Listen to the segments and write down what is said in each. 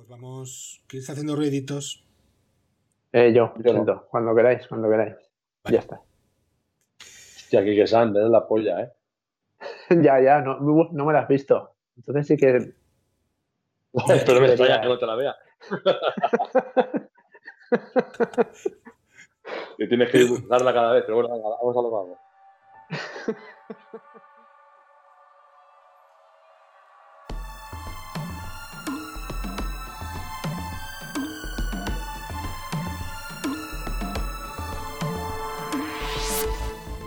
pues vamos. ¿Quién está haciendo ruiditos? Eh, yo, yo cuando queráis, cuando queráis. Ya está. Hostia, que San, es la polla, ¿eh? ya, ya, no, no me la has visto. Entonces sí que. Pero me extraña que no te la vea. y tienes que darla cada vez, pero bueno, vamos a lo vamos.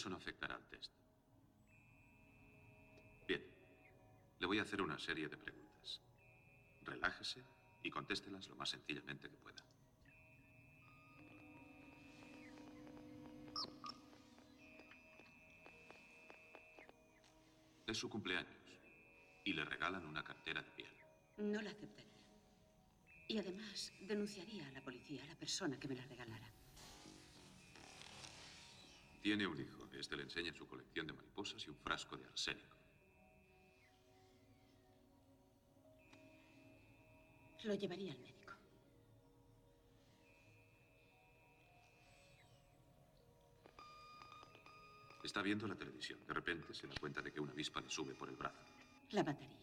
Eso no afectará al test. Bien, le voy a hacer una serie de preguntas. Relájese y contéstelas lo más sencillamente que pueda. Es su cumpleaños y le regalan una cartera de piel. No la aceptaría. Y además denunciaría a la policía a la persona que me la regalara. Tiene un hijo. Este le enseña su colección de mariposas y un frasco de arsénico. Lo llevaría al médico. Está viendo la televisión. De repente se da cuenta de que una avispa le sube por el brazo. La mataría.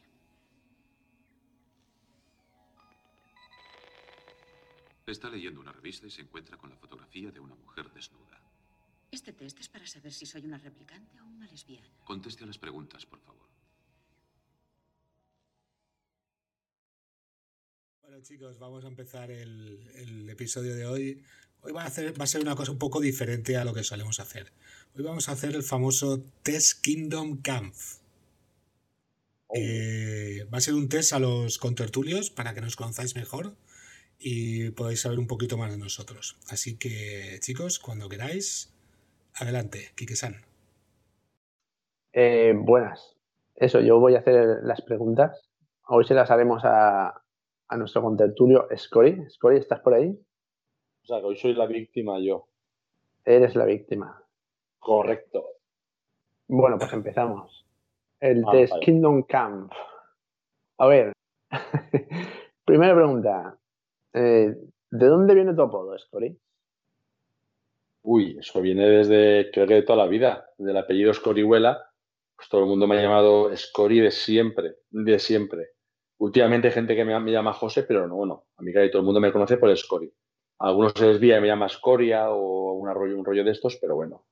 Está leyendo una revista y se encuentra con la fotografía de una mujer desnuda. Este test es para saber si soy una replicante o una lesbiana. Conteste a las preguntas, por favor. Bueno, chicos, vamos a empezar el, episodio de hoy. Hoy va a, hacer, va a ser una cosa un poco diferente a lo que solemos hacer. Hoy vamos a hacer el famoso Test Kingdom Camp. Oh. Eh, va a ser un test a los contertulios para que nos conozcáis mejor y podáis saber un poquito más de nosotros. Así que, chicos, cuando queráis, Adelante, Kike-san. Eh, buenas. Eso, yo voy a hacer las preguntas. Hoy se las haremos a, nuestro contertulio Scori. Scori, ¿estás por ahí? O sea, que hoy soy la víctima yo. Eres la víctima. Correcto. Bueno, pues empezamos. El test Kingdom Camp. A ver, primera pregunta. Eh, ¿De dónde viene tu apodo, Scori? Uy, eso viene desde, creo que de toda la vida, del apellido Scorihuela. Pues todo el mundo me ha llamado Scori de siempre, de siempre. Últimamente hay gente que me, llama José, pero no, bueno, a mí casi todo el mundo me conoce por Scori. Algunos se desvía y me llama Scoria o un rollo, un rollo de estos, pero bueno.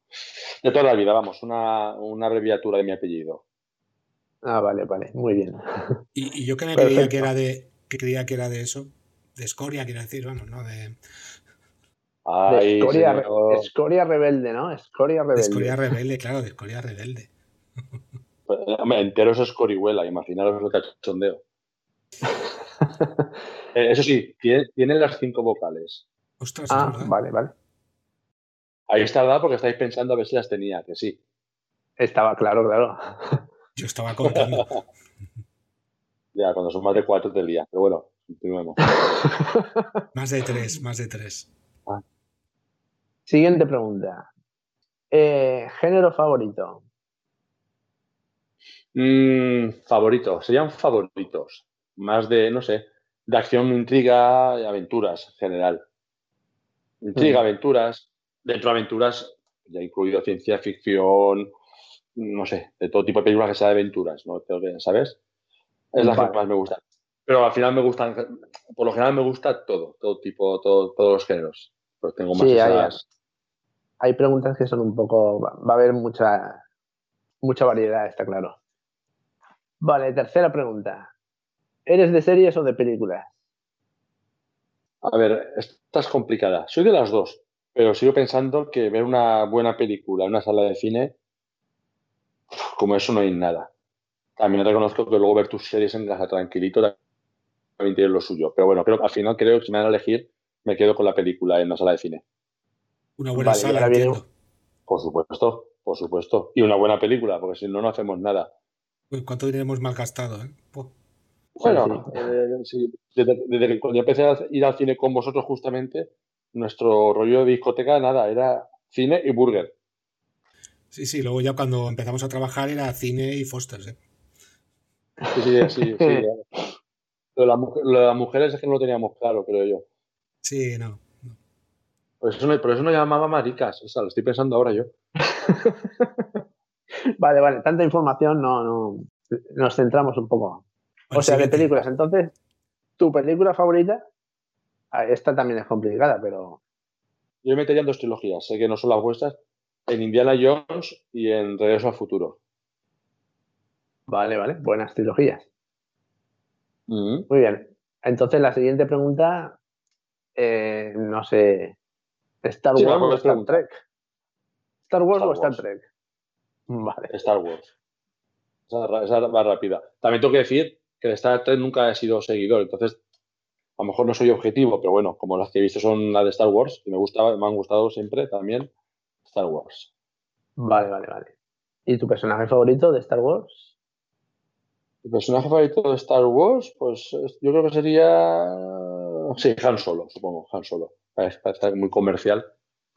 De toda la vida, vamos, una, abreviatura de mi apellido. Ah, vale, vale, muy bien. Y, yo que creía que era de que creía que era de eso, de escoria, quiero decir, vamos, ¿no? De, escoria, rebelde, ¿no? Escoria rebelde. Escoria rebelde, claro, de escoria rebelde. Pues, entero es escorihuela, imaginaros el cachondeo. Eh, eso sí, tiene, las cinco vocales. Ostras, ah, vale, vale. Ahí está dado porque estáis pensando a ver si las tenía, que sí. Estaba claro, claro. Yo estaba contando. ya, cuando son más de cuatro del día. Pero bueno, continuemos. más de tres, más de tres. Siguiente pregunta. Eh, ¿Género favorito? Mm, favorito, serían favoritos. Más de, no sé, de acción, intriga y aventuras en general. Intriga, mm. aventuras. Dentro de aventuras, ya incluido ciencia ficción, no sé, de todo tipo de películas que sea de aventuras, ¿no? ¿Sabes? Es la que más me gusta. Pero al final me gustan, por lo general me gusta todo, todo tipo, todos los géneros. Pues tengo más sí, hay preguntas que son un poco. Va a haber mucha, mucha variedad, está claro. Vale, tercera pregunta. ¿Eres de series o de películas? A ver, esta es complicada. Soy de las dos, pero sigo pensando que ver una buena película en una sala de cine, como eso no hay nada. También reconozco que luego ver tus series en casa tranquilito también tiene lo suyo. Pero bueno, creo al final creo que si me van a elegir, me quedo con la película en la sala de cine. Una buena sala, entiendo. Por supuesto, por supuesto. Y una buena película, porque si no, no hacemos nada. Pues, ¿Cuánto dinero hemos malgastado? Eh? Bueno, eh, desde, desde, que cuando empecé a ir al cine con vosotros justamente, nuestro rollo de discoteca, nada, era cine y burger. Sí, sí, luego ya cuando empezamos a trabajar era cine y Foster's. ¿eh? Sí, sí, sí. sí lo, de las mujeres es que no lo teníamos claro, creo yo. Sí, no. Por, eso no por eso no llamaba maricas, o sea, lo estoy pensando ahora yo. vale, vale, tanta información no, no. Nos centramos un poco. o sea, de películas. Entonces, ¿tu película favorita? Ah, esta también es complicada, pero. Yo metería en dos trilogías, sé que no son las vuestras, en Indiana Jones y en Regreso al Futuro. Vale, vale, buenas trilogías. Muy bien. Entonces, la siguiente pregunta, eh, no sé, ¿Star Wars o Star Trek? ¿Star Wars o Star Trek? Vale. Star Wars. Esa, esa más rápida. También tengo que decir que de Star Trek nunca he sido seguidor, entonces a lo mejor no soy objetivo, pero bueno, como las que he visto son las de Star Wars, y me, gustaba, me han gustado siempre también Star Wars. Vale, vale, vale. ¿Y tu personaje favorito de Star Wars? Mi personaje favorito de Star Wars, pues yo creo que sería. Sí, Han Solo, supongo, Han Solo. Para estar muy comercial.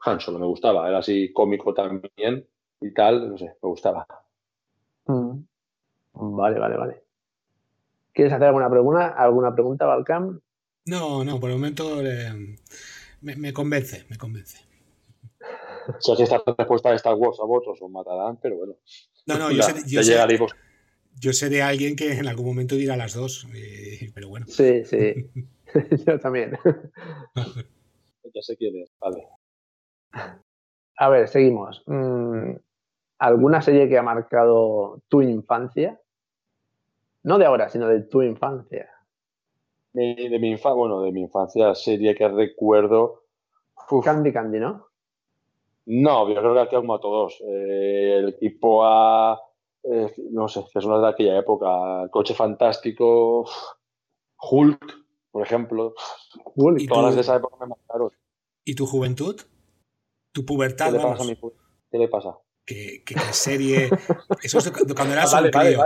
Han Solo me gustaba, era así cómico también y tal, no sé, me gustaba. Mm. Vale, vale, vale. ¿Quieres hacer alguna pregunta, alguna pregunta, Valcam? No, no, por el momento eh, me, convence, me convence. Si sea, esta respuesta de Star Wars a vosotros os matarán, pero bueno. No, no, yo, sé, yo, sé, de alguien que en algún momento dirá las dos, pero bueno. Sí, sí. yo también. ya sé quién es, vale. A ver, seguimos. Mm, ¿Alguna serie que ha marcado tu infancia? No de ahora, sino de tu infancia. De, mi infancia, bueno, de mi infancia, serie que recuerdo. Candy Candy, ¿no? No, yo creo que como a todos. Eh, el equipo A, eh, no sé, que son las de aquella época. Coche Fantástico, Hulk, por ejemplo. Hulk. Todas las de esa época me marcaron. ¿Y tu juventud? ¿Tu pubertad? ¿Qué le pasa a mi ¿Qué le pasa? ¿Qué, serie? Eso es cuando eras ah, un crío.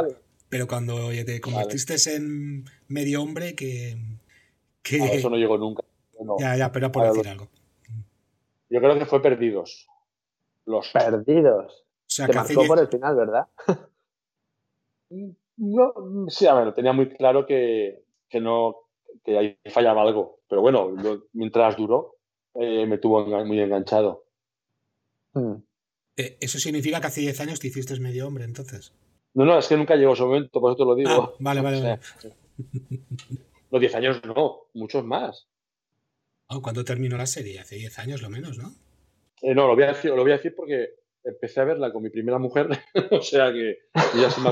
Pero cuando te convertiste en medio hombre, que. que... eso no llegó nunca. Ya, ya, pero por decir algo. Yo creo que fue Perdidos. Los Perdidos. O sea, que marcó por el final, ¿verdad? no, sí, a ver, tenía muy claro que, que no que ahí fallaba algo. Pero bueno, mientras duró, eh, me tuvo muy enganchado. Hmm. Eh, ¿Eso significa que hace 10 años te hiciste medio hombre entonces? No, no, es que nunca llegó ese momento, por eso te lo digo. Ah, vale, vale, vale. Los 10 años no, muchos más. Oh, ¿Cuándo terminó la serie? Hace 10 años lo menos, ¿no? Eh, no, lo voy, a decir, lo voy a decir porque empecé a verla con mi primera mujer, o sea que ya se me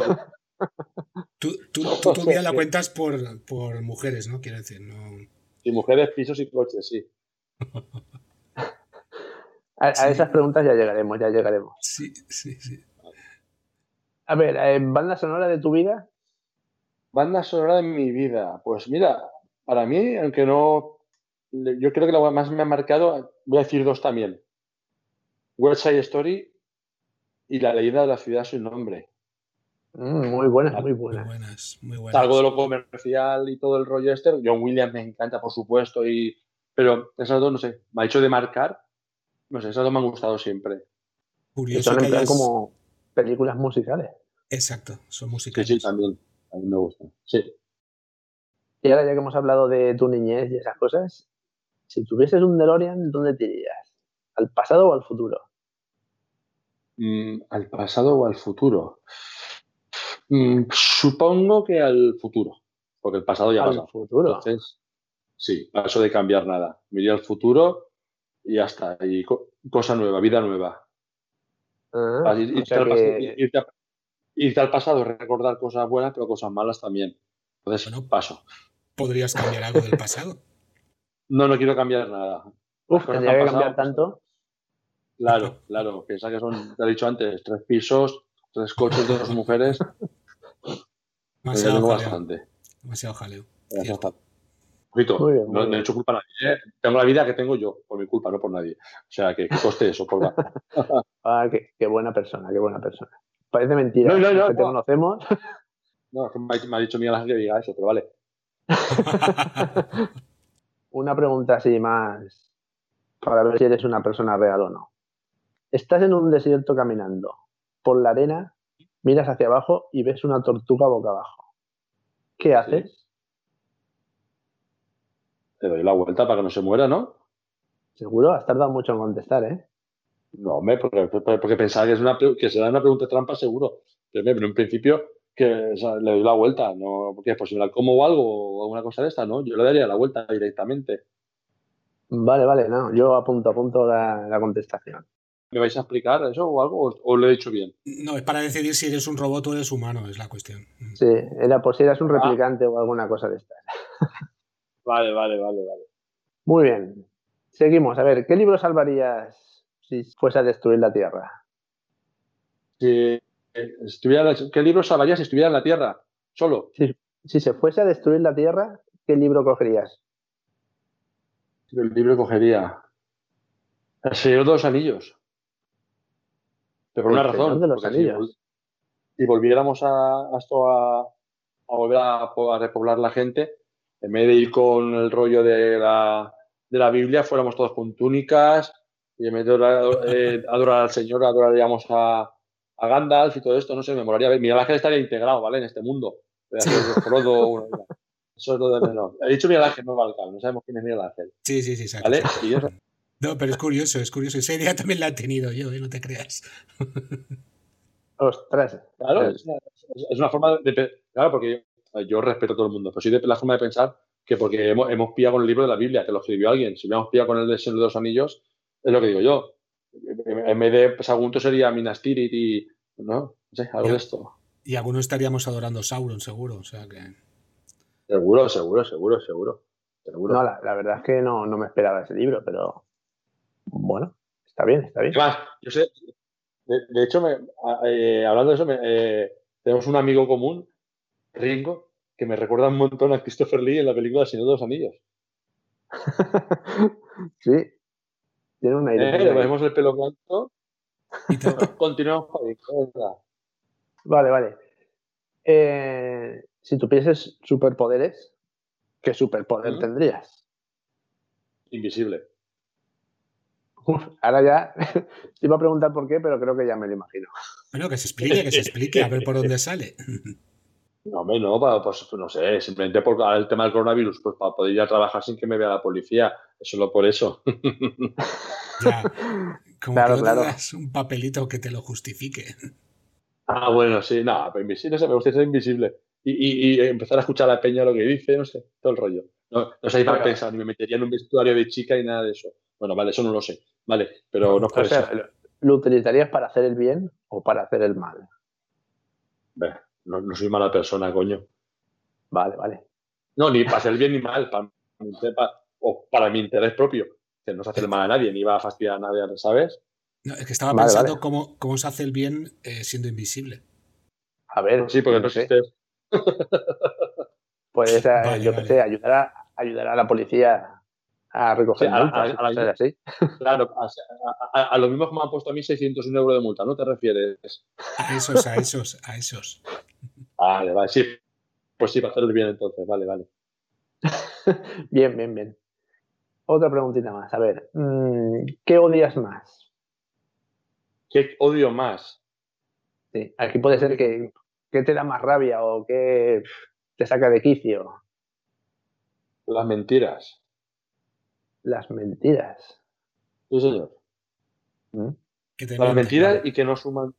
Tú, tú, tú tu vida la cuentas por, por mujeres, ¿no? Quiero decir, no... Sí, mujeres, pisos y coches, sí. A, esas preguntas ya llegaremos, ya llegaremos. Sí, sí, sí. A ver, eh, ¿banda sonora de tu vida? Banda sonora de mi vida. Pues mira, para mí, aunque no. Yo creo que lo más me ha marcado, voy a decir dos también. West Side Story y La leyenda de la ciudad sin nombre. Mm, muy buenas, muy buenas. Muy buenas, muy buenas. Algo de lo comercial y todo el rollo este. John Williams me encanta, por supuesto, y pero esas dos, no sé, me ha hecho de marcar. No sé, esas dos me han gustado siempre. Curioso son que como películas musicales. Exacto, son musicales. Sí, sí, también. A mí me gustan. Sí. Y ahora ya que hemos hablado de tu niñez y esas cosas, si tuvieses un DeLorean, ¿dónde te irías? ¿Al pasado o al futuro? Mm, ¿Al pasado o al futuro? Mm, supongo que al futuro, porque el pasado ya al futuro. Entonces, Sí, paso de cambiar nada. Miré al futuro y ya está. Y cosa nueva, vida nueva. Ah, irte, al pasado, recordar cosas buenas, pero cosas malas también. Entonces, bueno, paso. ¿Podrías cambiar algo del pasado? no, no quiero cambiar nada. Uf, tendría que cambiar tanto. Claro, claro. Piensa que son, te he dicho antes, tres pisos, tres coches, dos mujeres. Demasiado jaleo. Demasiado jaleo. Muy bien, no, he hecho culpa a nadie. ¿eh? Tengo la vida que tengo yo, por mi culpa, no por nadie. O sea, que, coste eso, por ah, qué, buena persona, qué buena persona. Parece mentira. No, no, no, que te conocemos. No, me ha dicho Miguel Ángel que diga eso, pero vale. una pregunta así más para ver si eres una persona real o no. Estás en un desierto caminando por la arena, miras hacia abajo y ves una tortuga boca abajo. ¿Qué haces? Le doy la vuelta para que no se muera, ¿no? Seguro, has tardado mucho en contestar, ¿eh? No, hombre, porque, porque pensaba que, es una, que será una pregunta trampa seguro. Pero, en principio que le doy la vuelta, no, porque me la como o algo o alguna cosa de esta, ¿no? Yo le daría la vuelta directamente. Vale, vale, no, yo apunto, apunto la, la contestación. ¿Me vais a explicar eso o algo o, lo he hecho bien? No, es para decidir si eres un robot o eres humano, es la cuestión. Sí, era por si eras un ah. replicante o alguna cosa de estas. vale, vale, vale, vale. Muy bien. Seguimos. A ver, ¿qué libro salvarías si fuese a destruir la Tierra? Sí estuviera, ¿qué libro salvarías si estuviera en la Tierra? Solo. Si, se fuese a destruir la Tierra, ¿qué libro cogerías? El libro cogería. El Señor de los Anillos. Pero por una razón. De los anillos. Si, volviéramos a, esto a, volver a, repoblar la gente, en vez de ir con el rollo de la, de la Biblia, fuéramos todos con túnicas y en vez de eh, adorar al Señor, adoraríamos a, a Gandalf y todo esto, no sé, me molaría ver. Miguel Ángel estaría integrado, ¿vale? En este mundo. Eso es lo de menos. He dicho Miguel Ángel, no Valcal, no sabemos quién es Miguel Ángel. Sí, sí, sí, exacto. ¿Vale? No, pero es curioso, es curioso. Esa idea también la he tenido yo, ¿eh? no te creas. Ostras. Claro, es una, forma de. Claro, porque yo, respeto a todo el mundo, pero sí de la forma de pensar que porque hemos, hemos pillado con el libro de la Biblia, que lo escribió alguien, si hubiéramos pillado con el de de los Anillos, es lo que digo yo en vez de Sagunto sería Minas Tirith y, ¿no? sé, algo de esto. Y algunos estaríamos adorando Sauron, seguro, o sea que... Seguro, seguro, seguro, seguro. seguro. No, la, verdad es que no, me esperaba ese libro, pero bueno, está bien, está bien. Además, yo sé, de, hecho, eh, hablando de eso, eh, tenemos un amigo común, Ringo, que me recuerda un montón a Christopher Lee en la película Señor de los Anillos. sí, tiene una idea. Eh, le ponemos el pelo blanco. Continuamos Vale, vale. Eh, si tuvieses superpoderes, ¿qué superpoder tendrías? Invisible. Ahora ya te iba a preguntar por qué, pero creo que ya me lo imagino. Bueno, que se explique, que se explique, a ver por dónde sale. No, hombre, no, pues, no sé, simplemente por el tema del coronavirus, pues para poder ir a trabajar sin que me vea la policía, solo por eso. Ya, como claro, que claro. un papelito que te lo justifique. Ah, bueno, sí, no, pero invisible, no sé, me gusta ser invisible. Y, y, empezar a escuchar a la peña lo que dice, no sé, todo el rollo. No, no sé para pensar, ni me metería en un vestuario de chica y nada de eso. Bueno, vale, eso no lo sé, vale, pero no, no ¿Lo utilizarías para hacer el bien o para hacer el mal? no, no soy mala persona, coño. Vale, vale. No, ni para hacer bien ni mal, para, o para mi interés propio. Que no se hace el mal a nadie, ni va a fastidiar a nadie, ¿sabes? No, es que estaba pensando Cómo, cómo, se hace el bien eh, siendo invisible. A ver. Sí, porque no, existe. Pues yo pensé, ayudar a, ayudar a la policía a recoger a, multas, así. Claro, a, lo mismo que me han puesto a mí 601 euros de multa, ¿no te refieres? A esos, a esos, a esos. Vale, vale, sí. Pues sí, para hacer el bien entonces, vale, vale. bien, bien, bien. Otra preguntita más. A ver, mm, ¿qué odias más? ¿Qué odio más? Sí, aquí puede ser que, que te da más rabia o que te saca de quicio. Las mentiras. Las mentiras. Sí, señor. ¿Mm? las mentiras y que no suman.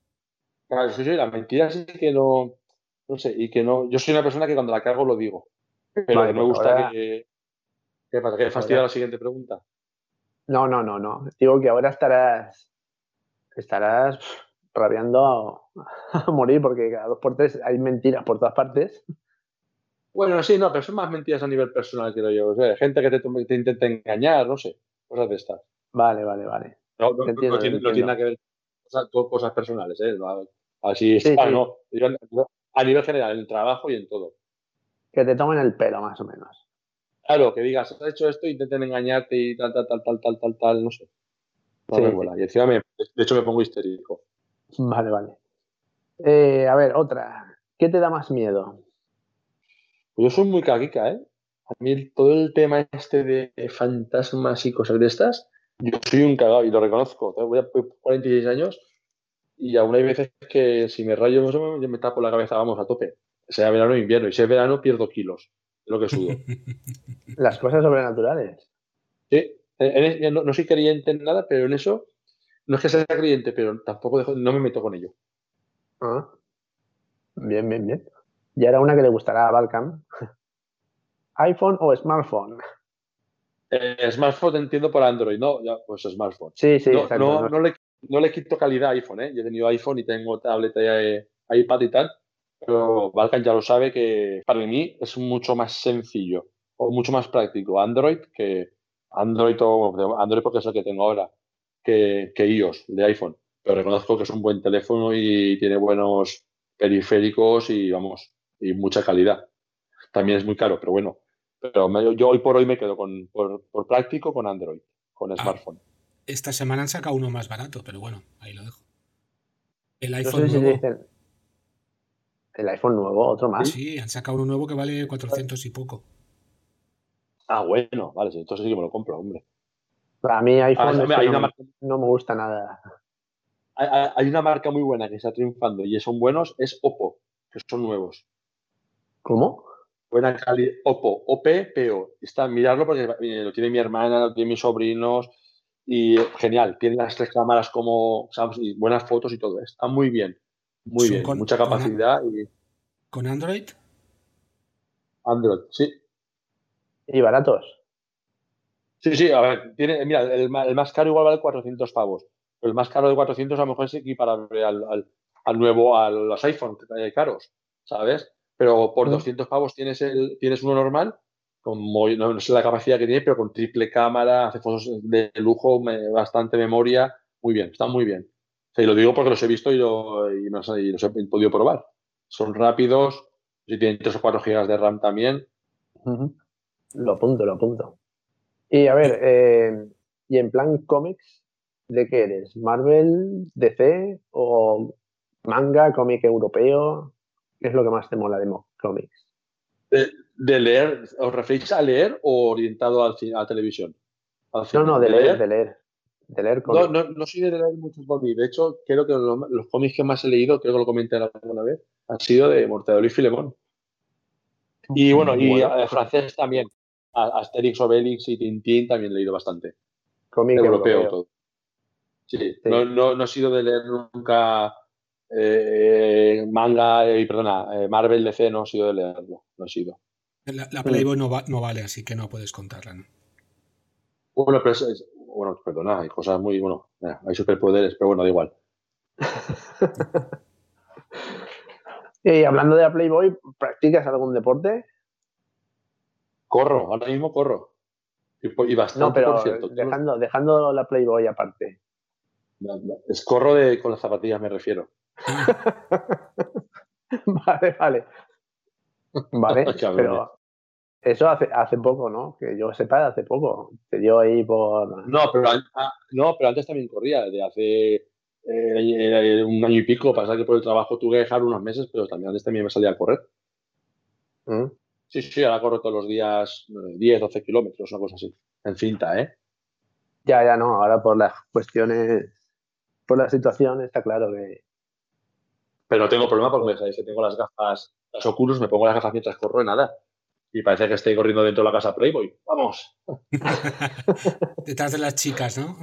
Claro, sí, sí, las mentiras y que no. No sé, y que no. Yo soy una persona que cuando la cago lo digo. Pero me pues gusta que, ¿Qué pasa? ¿Que fastidia la siguiente pregunta? No, no, no, no. Digo que ahora estarás. Estarás rabiando a, morir porque cada dos por tres hay mentiras por todas partes. Bueno, sí, no, pero son más mentiras a nivel personal, quiero yo. O sea, gente que te, te intenta engañar, no sé, cosas de estas. Vale, vale, vale. No, no, tiene, nada que ver con cosas, personales, ¿eh? Así, no. A nivel general, en el trabajo y en todo. Que te tomen el pelo, más o menos. Claro, que digas, has hecho esto, intenten engañarte y tal, tal, tal, tal, tal, tal, tal, no sé. No me mola. Y encima, me, de hecho, me pongo histérico. Vale, vale. Eh, a ver, otra. ¿Qué te da más miedo? Yo soy muy caquica, ¿eh? A mí todo el tema este de fantasmas y cosas de estas, yo soy un cagado y lo reconozco. Voy a 46 años y aún hay veces que si me rayo, yo me tapo la cabeza, vamos, a tope. Sea verano o invierno. Y si es verano, pierdo kilos de lo que sudo. Las cosas sobrenaturales. Sí. No, no soy creyente en nada, pero en eso no es que sea creyente, pero tampoco no me meto con ello. Ah. Bien, bien, bien. Y ahora una que le gustará a Balcam. ¿iPhone o smartphone? Eh, smartphone entiendo por Android, ¿no? Ya, pues smartphone. Sí, sí, no, exacto. No, le, no, le, quito calidad a iPhone, ¿eh? Yo he tenido iPhone y tengo tableta y iPad y tal, pero Balkan ya lo sabe que para mí es mucho más sencillo o mucho más práctico Android que Android o Android porque es el que tengo ahora, que, que iOS de iPhone. Pero reconozco que es un buen teléfono y tiene buenos periféricos y vamos, y mucha calidad. También es muy caro, pero bueno. Pero yo hoy por hoy me quedo con, por, práctico con Android, con ah, smartphone. Esta semana han sacado uno más barato, pero bueno, ahí lo dejo. El iPhone nuevo. el iPhone nuevo, otro más. Sí, han sacado uno nuevo que vale 400 y poco. Ah, bueno, vale, entonces sí que me lo compro, hombre. Para mí iPhone ah, no, me gusta nada. Hay, una marca muy buena que está triunfando y son buenos, es Oppo, que son nuevos. ¿Cómo? Buena calidad. Oppo, O-P-P-O. Está, mirarlo porque lo tiene mi hermana, lo tiene mis sobrinos. Y genial, tiene las tres cámaras como y buenas fotos y todo. Está muy bien. Muy bien. mucha capacidad. Con, y... ¿Con Android? Android, sí. ¿Y baratos? Sí, sí, a ver, tiene, mira, el, más caro igual vale 400 pavos. Pero el más caro de 400 a lo mejor es equiparable al, al, al nuevo, a los iPhones que caros, ¿sabes? Pero por 200 pavos tienes, el, tienes uno normal, con no, sé la capacidad que tiene, pero con triple cámara, hace fotos de lujo, bastante memoria, muy bien, está muy bien. y lo digo porque los he visto y, los, he podido probar. Son rápidos, si tienen 3 o 4 GB de RAM también. Lo apunto, lo apunto. Y a ver, eh, ¿y en plan cómics, de qué eres? ¿Marvel, DC o manga, cómic europeo? ¿Qué es lo que más te mola de cómics? De, leer, ¿os referís a leer o orientado al, a televisión? no, no, de, leer, de leer. De leer no, no, no, soy de leer muchos cómics. De hecho, creo que los, cómics que más he leído, creo que lo comenté alguna vez, han sido de Mortadelo y Filemón. Y bueno, y francés también. Asterix, Obelix y Tintín también he leído bastante. Cómic europeo, todo. Sí, No, no, no he sido de leer nunca eh, manga, y perdona, eh, Marvel DC no he sido de leerlo, no he sido. La, Playboy no, no, vale, así que no puedes contarla. Bueno, pero es, bueno, perdona, hay cosas muy, bueno, hay superpoderes, pero bueno, da igual. y hablando de la Playboy, ¿practicas algún deporte? Corro, ahora mismo corro. Y, bastante, no, pero por cierto. Dejando, dejando la Playboy aparte. Es corro de, con las zapatillas, me refiero. vale, vale. Vale, pero eso hace, hace poco, ¿no? Que yo sepa, hace poco. Te dio ahí por. No, pero, ah, no, pero antes también corría, de hace eh, un año y pico. Pasa que por el trabajo tuve que dejar unos meses, pero también antes también me salía a correr. ¿Mm? Sí, sí, ahora corro todos los días 10, 12 kilómetros, una cosa así. En cinta, ¿eh? Ya, ya no. Ahora por las cuestiones, por la situación, está claro que pero no tengo problema porque sabéis que tengo las gafas, las Oculus, me pongo las gafas mientras corro y nada. Y parece que estoy corriendo dentro de la casa Playboy. ¡Vamos! detrás de las chicas, ¿no?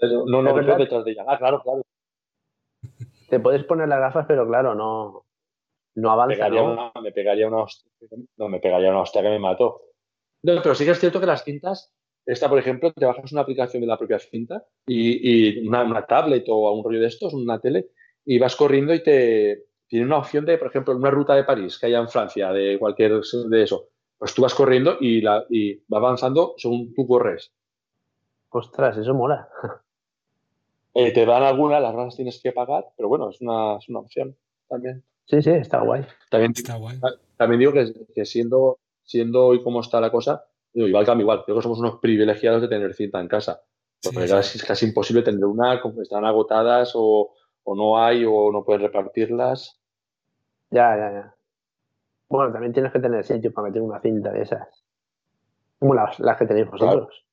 No, no, no detrás de ellas. Ah, claro, claro. Te puedes poner las gafas, pero claro, no, no avanza. Me pegaría, una, hostia. No, me pegaría una hostia que me mató. No, pero sí que es cierto que las cintas, esta, por ejemplo, te bajas una aplicación de la propia cinta y, y una, una, tablet o un rollo de estos, una tele, y vas corriendo y te tiene una opción de, por ejemplo, una ruta de París que haya en Francia, de cualquier de eso. Pues tú vas corriendo y, la, y va avanzando según tú corres. Ostras, eso mola. Eh, te dan algunas, las raras tienes que pagar, pero bueno, es una, es una opción también. Sí, sí, está guay. También, está guay. También digo que, que siendo siendo hoy como está la cosa, igual cambia igual, creo que somos unos privilegiados de tener cinta en casa. Porque es casi imposible tener una, están agotadas o, no hay o no puedes repartirlas. Ya, ya, ya. Bueno, también tienes que tener sitio para meter una cinta de esas. Como las, que tenéis vosotros.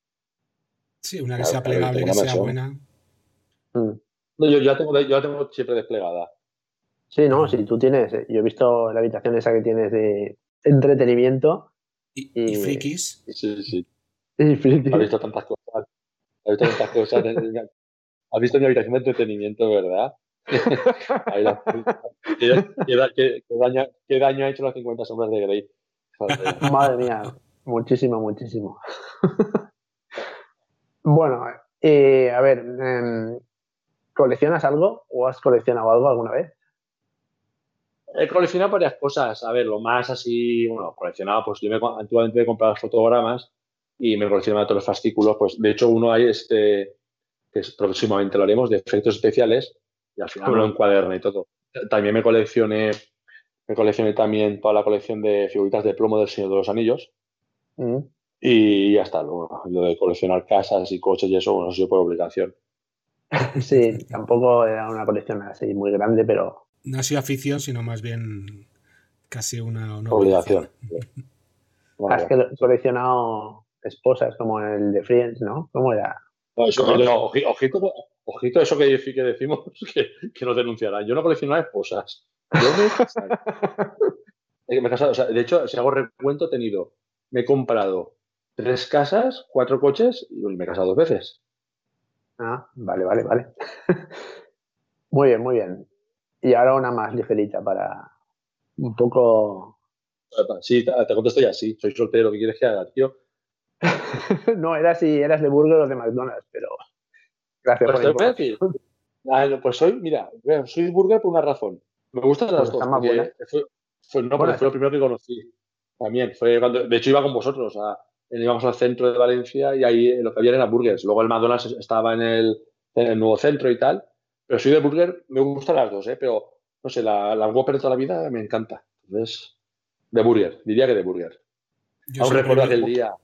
Sí, una que sea plegable, que sea buena. Mm. yo, ya tengo, yo la tengo siempre desplegada. Sí, no, si tú tienes, eh, yo he visto la habitación esa que tienes de entretenimiento. Y, y, frikis. Sí, sí. Y frikis. Has visto tantas cosas. Has visto tantas cosas. Has visto mi habitación de entretenimiento, ¿verdad? ¿Qué, daño, ¿Qué, daño, ha hecho las 50 sombras de Grey? Madre mía, muchísimo, muchísimo. bueno, eh, a ver, em, ¿coleccionas algo o has coleccionado algo alguna vez? He coleccionado varias cosas. A ver, lo más así, bueno, coleccionado, pues yo me, antiguamente he comprado fotogramas y me coleccionaba todos los fascículos. Pues de hecho, uno hay este, que próximamente lo haremos, de efectos especiales, y al final me lo encuaderné y todo. También me coleccioné, me coleccioné también toda la colección de figuritas de plomo del Señor de los Anillos. Mm. Y ya está, lo, de coleccionar casas y coches y eso, bueno, eso por obligación. Sí, tampoco era una colección así muy grande, pero no ha sido afición, sino más bien casi una, obligación. Has coleccionado esposas como el de Friends, ¿no? ¿Cómo era? ojito, ojito, eso que, que decimos que, que, nos denunciarán. Yo no colecciono esposas. Yo me he casado. de hecho, si hago recuento, he tenido, me he comprado tres casas, cuatro coches y me he casado dos veces. Ah, vale, vale, vale. muy bien, muy bien. Y ahora una más ligerita para un poco. Sí, te contesto ya, sí. Soy soltero, ¿qué quieres que haga, tío? no, era si eras de burger o de McDonald's, pero. Gracias pues por decir. Ah, pues soy, mira, soy burger por una razón. Me gustan las pues dos. Fue, no, porque fue lo primero que conocí. También, fue cuando. De hecho, iba con vosotros. A, íbamos al centro de Valencia y ahí lo que había eran burgers. Luego el McDonald's estaba en el, en el nuevo centro y tal. Pero soy de burger, me gustan las dos, ¿eh? pero no sé, la, la Whopper de toda la vida me encanta. Entonces, de burger, diría que de burger. Aún recuerdo aquel día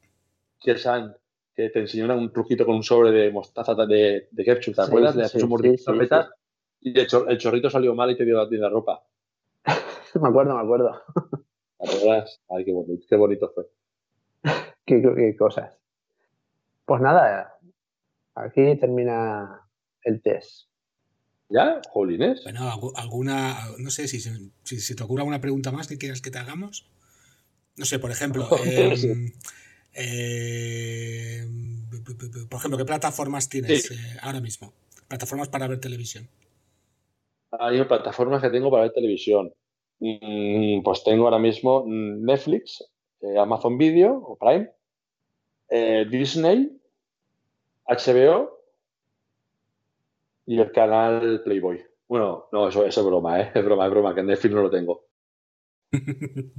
que San que te enseñó un truquito con un sobre de mostaza de, de ketchup, ¿te acuerdas? Le haces un mordisco sí, y el, el, chorrito salió mal y te dio la, la ropa. me acuerdo, me acuerdo. ¿Te acuerdas? Ay, qué bonito, qué bonito fue. qué, qué cosas. Pues nada, aquí termina el test. ¿Ya? Jolines. Bueno, alguna, no sé si, si, te ocurre alguna pregunta más que quieras que te hagamos. No sé, por ejemplo, em, em, por ejemplo, ¿qué plataformas tienes eh, ahora mismo? Plataformas para ver televisión. Hay plataformas que tengo para ver televisión. Mm, pues tengo ahora mismo Netflix, eh, Amazon Video o Prime, eh, Disney, HBO y el canal Playboy. Bueno, no, eso, es broma, ¿eh? Es broma, es broma, que en Netflix no lo tengo.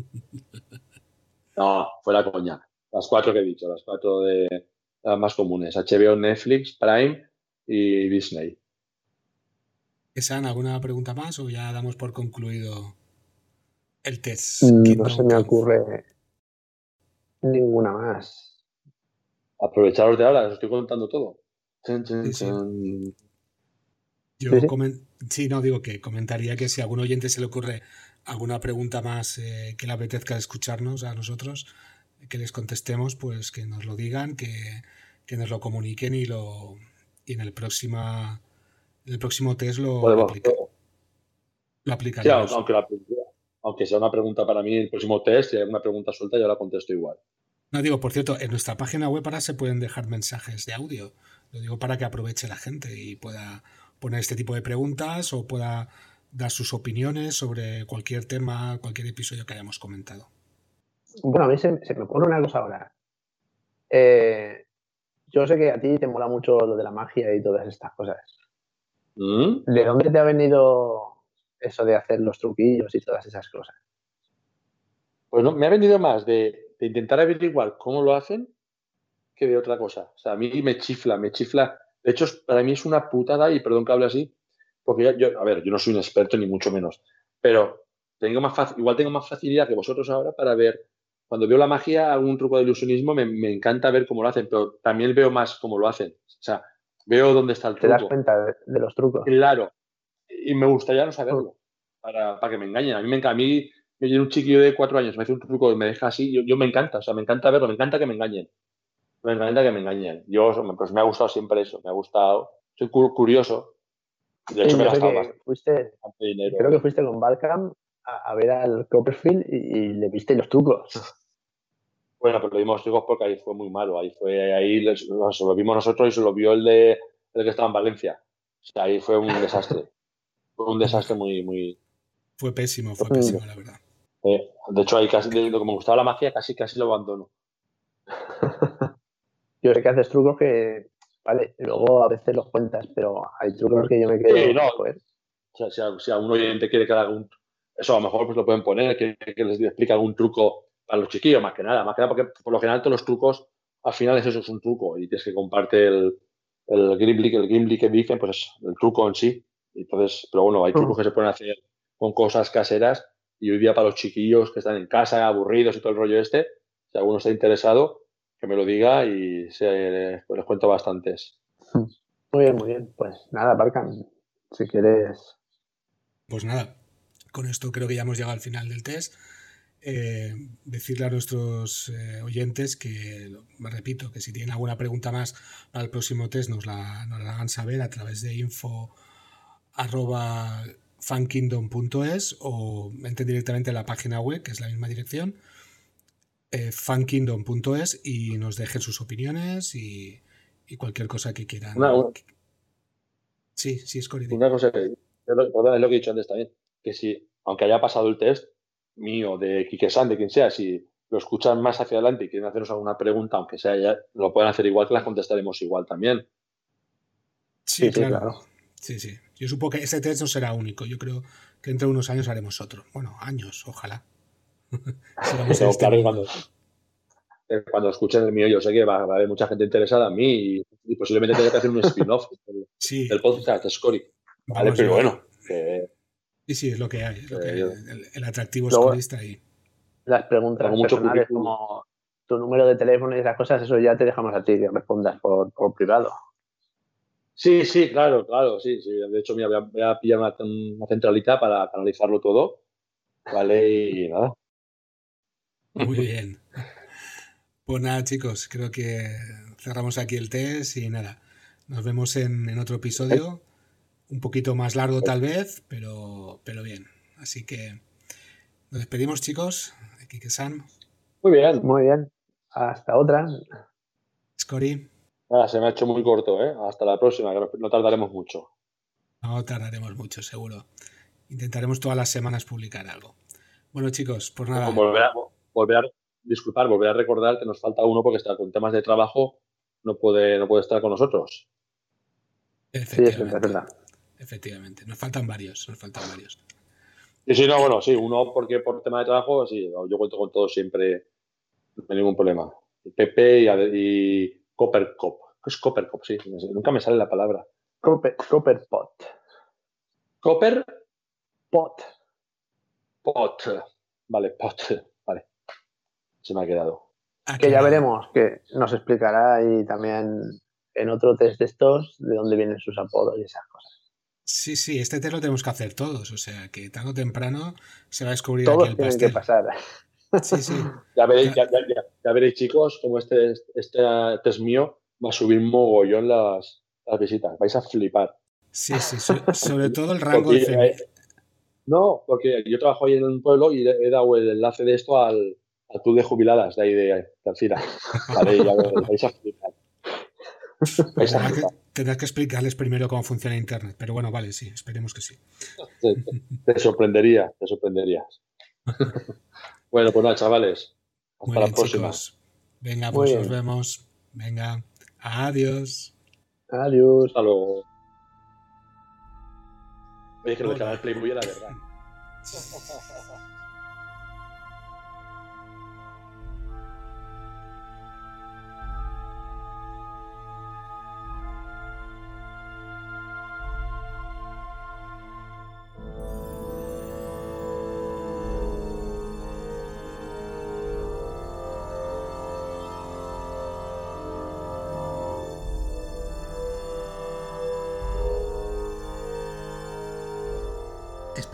No, fuera coña. Las cuatro que he dicho, las cuatro de las más comunes. HBO, Netflix, Prime y Disney. ¿Esan alguna pregunta más o ya damos por concluido el test? Mm, no se me ocurre ninguna más. Aprovecharos de ahora, os estoy contando todo. Yo ¿Sí? no digo que comentaría que si a algún oyente se le ocurre alguna pregunta más eh, que le apetezca escucharnos a nosotros, que les contestemos, pues que nos lo digan, que, nos lo comuniquen y lo y en el próxima en el próximo test lo, lo aplicaremos. aunque, aunque sea una pregunta para mí, el próximo test, si hay una pregunta suelta, yo la contesto igual. No digo, por cierto, en nuestra página web ahora se pueden dejar mensajes de audio. Lo digo para que aproveche la gente y pueda poner este tipo de preguntas o pueda dar sus opiniones sobre cualquier tema, cualquier episodio que hayamos comentado. Bueno, a mí se, me ocurre una cosa ahora. Eh, yo sé que a ti te mola mucho lo de la magia y todas estas cosas. ¿Mm? ¿De dónde te ha venido eso de hacer los truquillos y todas esas cosas? Pues no, me ha venido más de, de intentar averiguar cómo lo hacen que de otra cosa. O sea, a mí me chifla, me chifla de hecho, para mí es una putada, y perdón que hable así, porque yo, a ver, yo no soy un experto ni mucho menos, pero tengo más igual tengo más facilidad que vosotros ahora para ver cuando veo la magia, algún truco de ilusionismo, me, encanta ver cómo lo hacen, pero también veo más cómo lo hacen. O sea, veo dónde está el truco. Te das cuenta de, los trucos. Claro. Y me gustaría no saberlo, para, para que me engañen. A mí me, a mí me viene un chiquillo de cuatro años, me hace un truco y me deja así, yo, me encanta, o sea, me encanta verlo, me encanta que me engañen. Me encanta que me engañen. Yo, pues me ha gustado siempre eso, me ha gustado. Soy curioso. De hecho, me he gastado fuiste, Creo que fuiste con Balcam a, ver al Copperfield y, le viste los trucos. Bueno, pero lo vimos trucos porque ahí fue muy malo. Ahí fue, ahí lo vimos nosotros y se lo vio el de el que estaba en Valencia. O sea, ahí fue un desastre. fue un desastre muy, muy. Fue pésimo, fue pésimo, la verdad. Eh, de hecho, ahí casi, de lo que me gustaba la magia, casi casi lo abandono. yo sé que haces trucos que, vale, luego a veces los cuentas, pero hay trucos que yo me quedo. Sí, no. O sea, si a, un oyente quiere que haga un. Eso a lo mejor pues lo pueden poner, que, les explique algún truco a los chiquillos, más que nada. Más que nada porque por lo general todos los trucos, al final es eso, es un truco y tienes que comparte el, el Gimli, el Gimli que dicen, pues es el truco en sí. Entonces, pero bueno, hay trucos que se pueden hacer con cosas caseras y hoy día para los chiquillos que están en casa, aburridos y todo el rollo este, si alguno está interesado, que me lo diga y se, pues les cuento bastantes. Muy bien, muy bien. Pues nada, Barcan, si quieres. Pues nada, con esto creo que ya hemos llegado al final del test. Eh, decirle a nuestros eh, oyentes que, me repito, que si tienen alguna pregunta más para el próximo test nos la, nos la hagan saber a través de info arroba fankingdom.es o entren directamente a la página web, que es la misma dirección, eh, fankingdom.es y nos dejen sus opiniones y, cualquier cosa que quieran. Sí, sí, es correcto. Una cosa que, es lo, que he dicho antes también, que si, aunque haya pasado el test mío, de Kike San, de quien sea, si lo escuchan más hacia adelante y quieren hacernos alguna pregunta, aunque sea ya, lo pueden hacer igual, que las contestaremos igual también. Sí, claro. Sí, sí. Yo supongo que ese test no será único. Yo creo que entre unos años haremos otro. Bueno, años, ojalá. Eh, cuando, escuchen el mío, yo sé que va, a haber mucha gente interesada en mí y, posiblemente tenga que hacer un spin-off del, podcast de Scory. Vale, pero bueno. Sí, sí, es lo que hay. el, atractivo Scory está ahí. Las preguntas personales como tu número de teléfono y esas cosas, eso ya te dejamos a ti que respondas por privado. Sí, sí, claro, claro, sí, sí. De hecho, mira, voy a, pillar una, centralita para canalizarlo todo, ¿vale? Y nada. Muy bien. Pues nada, chicos, creo que cerramos aquí el test y nada. Nos vemos en, otro episodio, un poquito más largo tal vez, pero, pero bien. Así que nos despedimos, chicos. Aquí que San. Muy bien, muy bien. Hasta otra. Scori. Ah, se me ha hecho muy corto, ¿eh? Hasta la próxima, que no tardaremos mucho. No tardaremos mucho, seguro. Intentaremos todas las semanas publicar algo. Bueno, chicos, pues nada. Volver a, volver a, disculpar, volver a recordar que nos falta uno porque está con temas de trabajo, no puede, no puede estar con nosotros. Sí, es verdad. Efectivamente. Nos faltan varios, nos faltan varios. Sí, sí, no, bueno, sí, uno porque por tema de trabajo, sí, yo cuento con todos siempre, no hay ningún problema. Pepe y, y Copper Cop. ¿Qué es Copper Cop? Sí, nunca me sale la palabra. Copper, Copper Pot. Copper Pot. Pot. Vale, Pot. Vale. Se me ha quedado. que ya veremos, que nos explicará y también en otro test de estos de dónde vienen sus apodos y esas cosas. Sí, sí, este test lo tenemos que hacer todos, o sea que tarde o temprano se va a descubrir todos aquí el tienen que pasar. Sí, sí. Ya veréis, ya, veréis, chicos, como este, este test mío va a subir mogollón las, las visitas. Vais a flipar. Sí, sí, sobre todo el rango de No, porque yo trabajo ahí en un pueblo y he dado el enlace de esto al, al club de jubiladas de ahí de, Alcira. Vale, ya vais a flipar. Tendrás que, explicarles primero cómo funciona Internet, pero bueno, vale, sí, esperemos que sí. Te, te sorprendería, te sorprenderías. Bueno, pues nada, chavales. Hasta la próxima. Venga, pues nos vemos. Venga, adiós. Adiós. Hasta luego. Oye, que lo del canal Playboy la verdad.